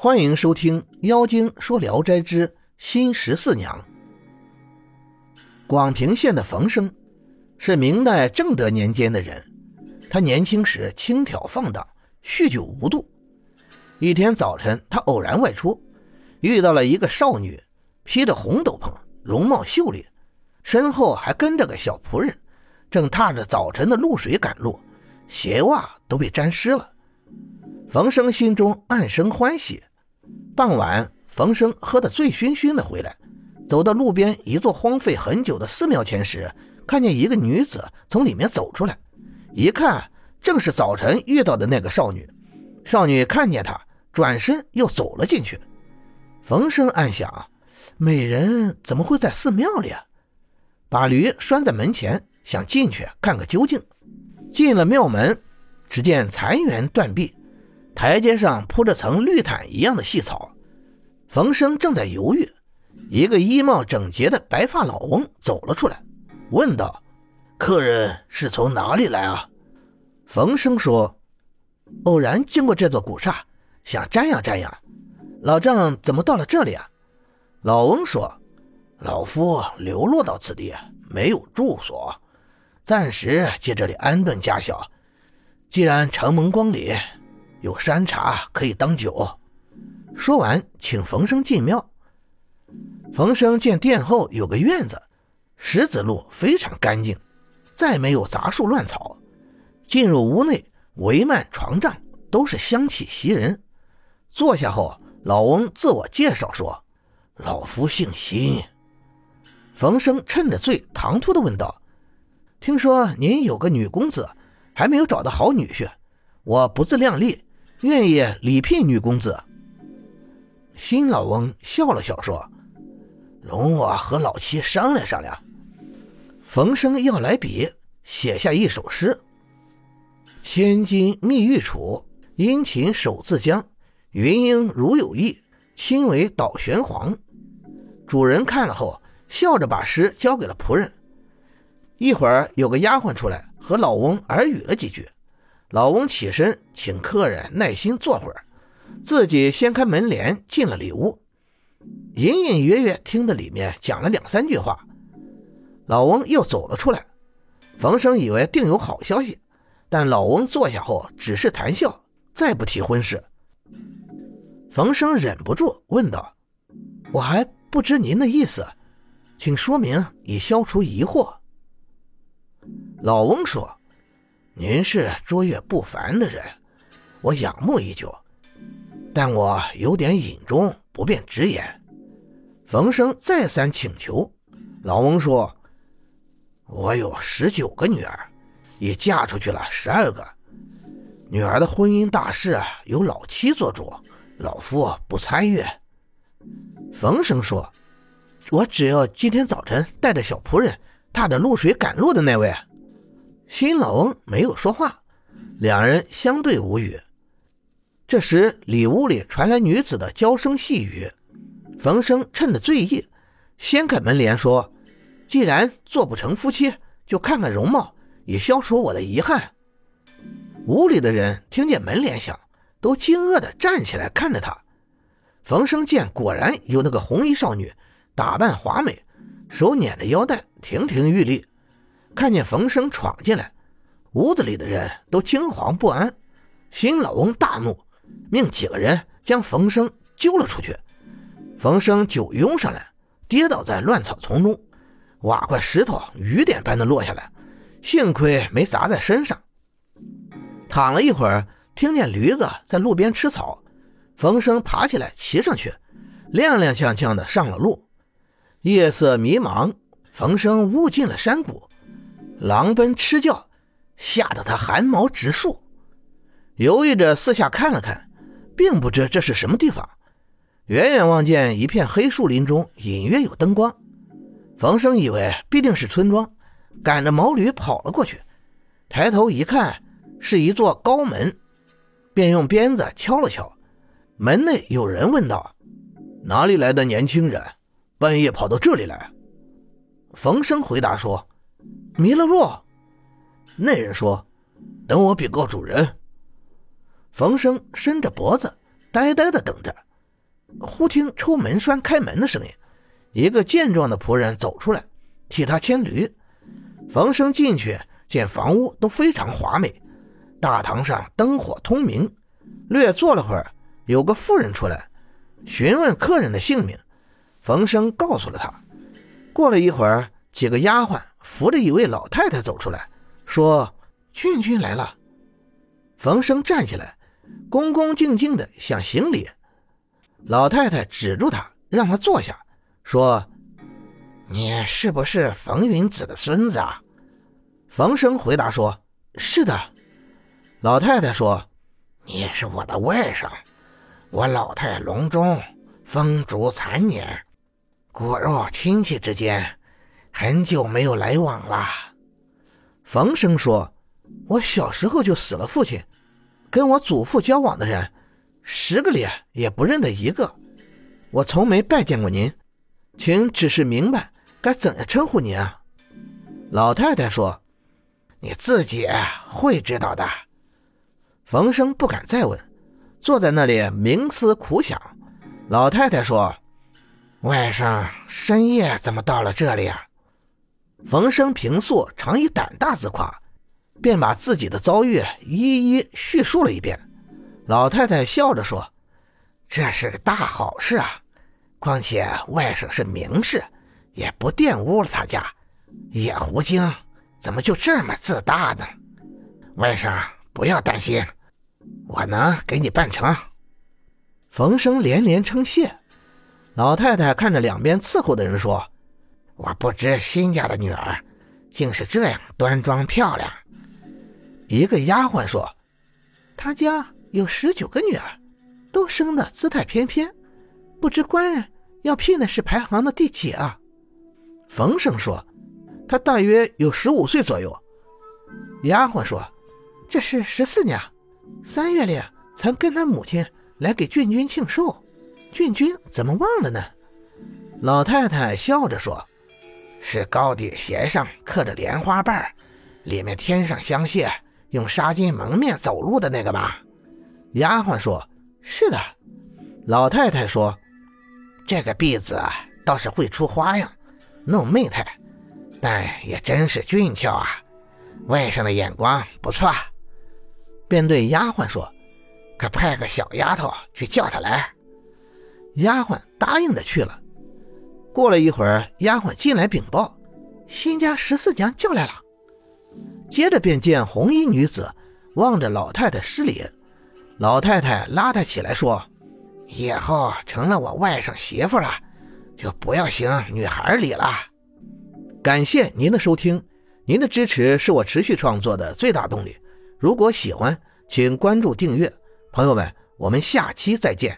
欢迎收听《妖精说聊斋之新十四娘》。广平县的冯生是明代正德年间的人，他年轻时轻佻放荡，酗酒无度。一天早晨，他偶然外出，遇到了一个少女，披着红斗篷，容貌秀丽，身后还跟着个小仆人，正踏着早晨的露水赶路，鞋袜都被沾湿了。冯生心中暗生欢喜。傍晚，冯生喝得醉醺醺的回来，走到路边一座荒废很久的寺庙前时，看见一个女子从里面走出来，一看正是早晨遇到的那个少女。少女看见他，转身又走了进去。冯生暗想：美人怎么会在寺庙里啊？把驴拴在门前，想进去看个究竟。进了庙门，只见残垣断壁。台阶上铺着层绿毯一样的细草，冯生正在犹豫，一个衣帽整洁的白发老翁走了出来，问道：“客人是从哪里来啊？”冯生说：“偶然经过这座古刹，想瞻仰瞻仰。老丈怎么到了这里啊？”老翁说：“老夫流落到此地，没有住所，暂时借这里安顿家小。既然承蒙光临。”有山茶可以当酒。说完，请冯生进庙。冯生见殿后有个院子，石子路非常干净，再没有杂树乱草。进入屋内，帷幔床帐都是香气袭人。坐下后，老翁自我介绍说：“老夫姓辛。”冯生趁着醉，唐突的问道：“听说您有个女公子，还没有找到好女婿，我不自量力。”愿意礼聘女公子。新老翁笑了笑说：“容我和老妻商量商量。”冯生要来笔，写下一首诗：“千金觅玉杵，殷勤守自将。云英如有意，亲为导玄黄。”主人看了后，笑着把诗交给了仆人。一会儿，有个丫鬟出来和老翁耳语了几句。老翁起身，请客人耐心坐会儿，自己掀开门帘进了里屋，隐隐约约听得里面讲了两三句话。老翁又走了出来，冯生以为定有好消息，但老翁坐下后只是谈笑，再不提婚事。冯生忍不住问道：“我还不知您的意思，请说明，以消除疑惑。”老翁说。您是卓越不凡的人，我仰慕已久，但我有点隐衷，不便直言。冯生再三请求，老翁说：“我有十九个女儿，已嫁出去了十二个。女儿的婚姻大事由老妻做主，老夫不参与。”冯生说：“我只要今天早晨带着小仆人，踏着露水赶路的那位。”新老翁没有说话，两人相对无语。这时，里屋里传来女子的娇声细语。冯生趁着醉意，掀开门帘说：“既然做不成夫妻，就看看容貌，以消除我的遗憾。”屋里的人听见门帘响，都惊愕地站起来看着他。冯生见果然有那个红衣少女，打扮华美，手捻着腰带，亭亭玉立。看见冯生闯进来，屋子里的人都惊惶不安。新老翁大怒，命几个人将冯生揪了出去。冯生酒拥上来，跌倒在乱草丛中，瓦块石头雨点般的落下来，幸亏没砸在身上。躺了一会儿，听见驴子在路边吃草，冯生爬起来骑上去，踉踉跄跄的上了路。夜色迷茫，冯生误进了山谷。狼奔吃叫，吓得他汗毛直竖，犹豫着四下看了看，并不知这是什么地方。远远望见一片黑树林中隐约有灯光，冯生以为必定是村庄，赶着毛驴跑了过去。抬头一看，是一座高门，便用鞭子敲了敲。门内有人问道：“哪里来的年轻人，半夜跑到这里来？”冯生回答说。迷了路，那人说：“等我禀告主人。”冯生伸着脖子，呆呆的等着。忽听抽门栓开门的声音，一个健壮的仆人走出来，替他牵驴。冯生进去，见房屋都非常华美，大堂上灯火通明。略坐了会儿，有个妇人出来，询问客人的姓名。冯生告诉了他。过了一会儿，几个丫鬟扶着一位老太太走出来，说：“俊君来了。”冯生站起来，恭恭敬敬地想行礼。老太太止住他，让他坐下，说：“你是不是冯云子的孙子啊？”冯生回答说：“是的。”老太太说：“你是我的外甥，我老太龙钟风烛残年，骨肉亲戚之间很久没有来往了。”冯生说：“我小时候就死了父亲，跟我祖父交往的人。”十个里也不认得一个，我从没拜见过您，请指示明白该怎样称呼您啊？老太太说：“你自己会知道的。”冯生不敢再问，坐在那里冥思苦想。老太太说：“外甥深夜怎么到了这里啊？”冯生平素常以胆大自夸，便把自己的遭遇一一叙述了一遍。老太太笑着说：“这是个大好事啊！况且外甥是名士，也不玷污了他家。野狐精怎么就这么自大呢？外甥不要担心，我能给你办成。”冯生连连称谢。老太太看着两边伺候的人说：“我不知新家的女儿竟是这样端庄漂亮。”一个丫鬟说：“他家。”有十九个女儿，都生得姿态翩翩，不知官人要聘的是排行的第几啊？冯生说：“他大约有十五岁左右。”丫鬟说：“这是十四娘，三月里曾跟他母亲来给郡君庆寿，郡君怎么忘了呢？”老太太笑着说：“是高底鞋上刻着莲花瓣，里面添上香屑，用纱巾蒙面走路的那个吧？”丫鬟说：“是的。”老太太说：“这个婢子啊倒是会出花样，弄媚态，但也真是俊俏啊！外甥的眼光不错。”便对丫鬟说：“可派个小丫头去叫他来。”丫鬟答应着去了。过了一会儿，丫鬟进来禀报：“新家十四娘叫来了。”接着便见红衣女子望着老太太施礼。老太太拉她起来说：“以后成了我外甥媳妇了，就不要行女孩礼了。”感谢您的收听，您的支持是我持续创作的最大动力。如果喜欢，请关注订阅。朋友们，我们下期再见。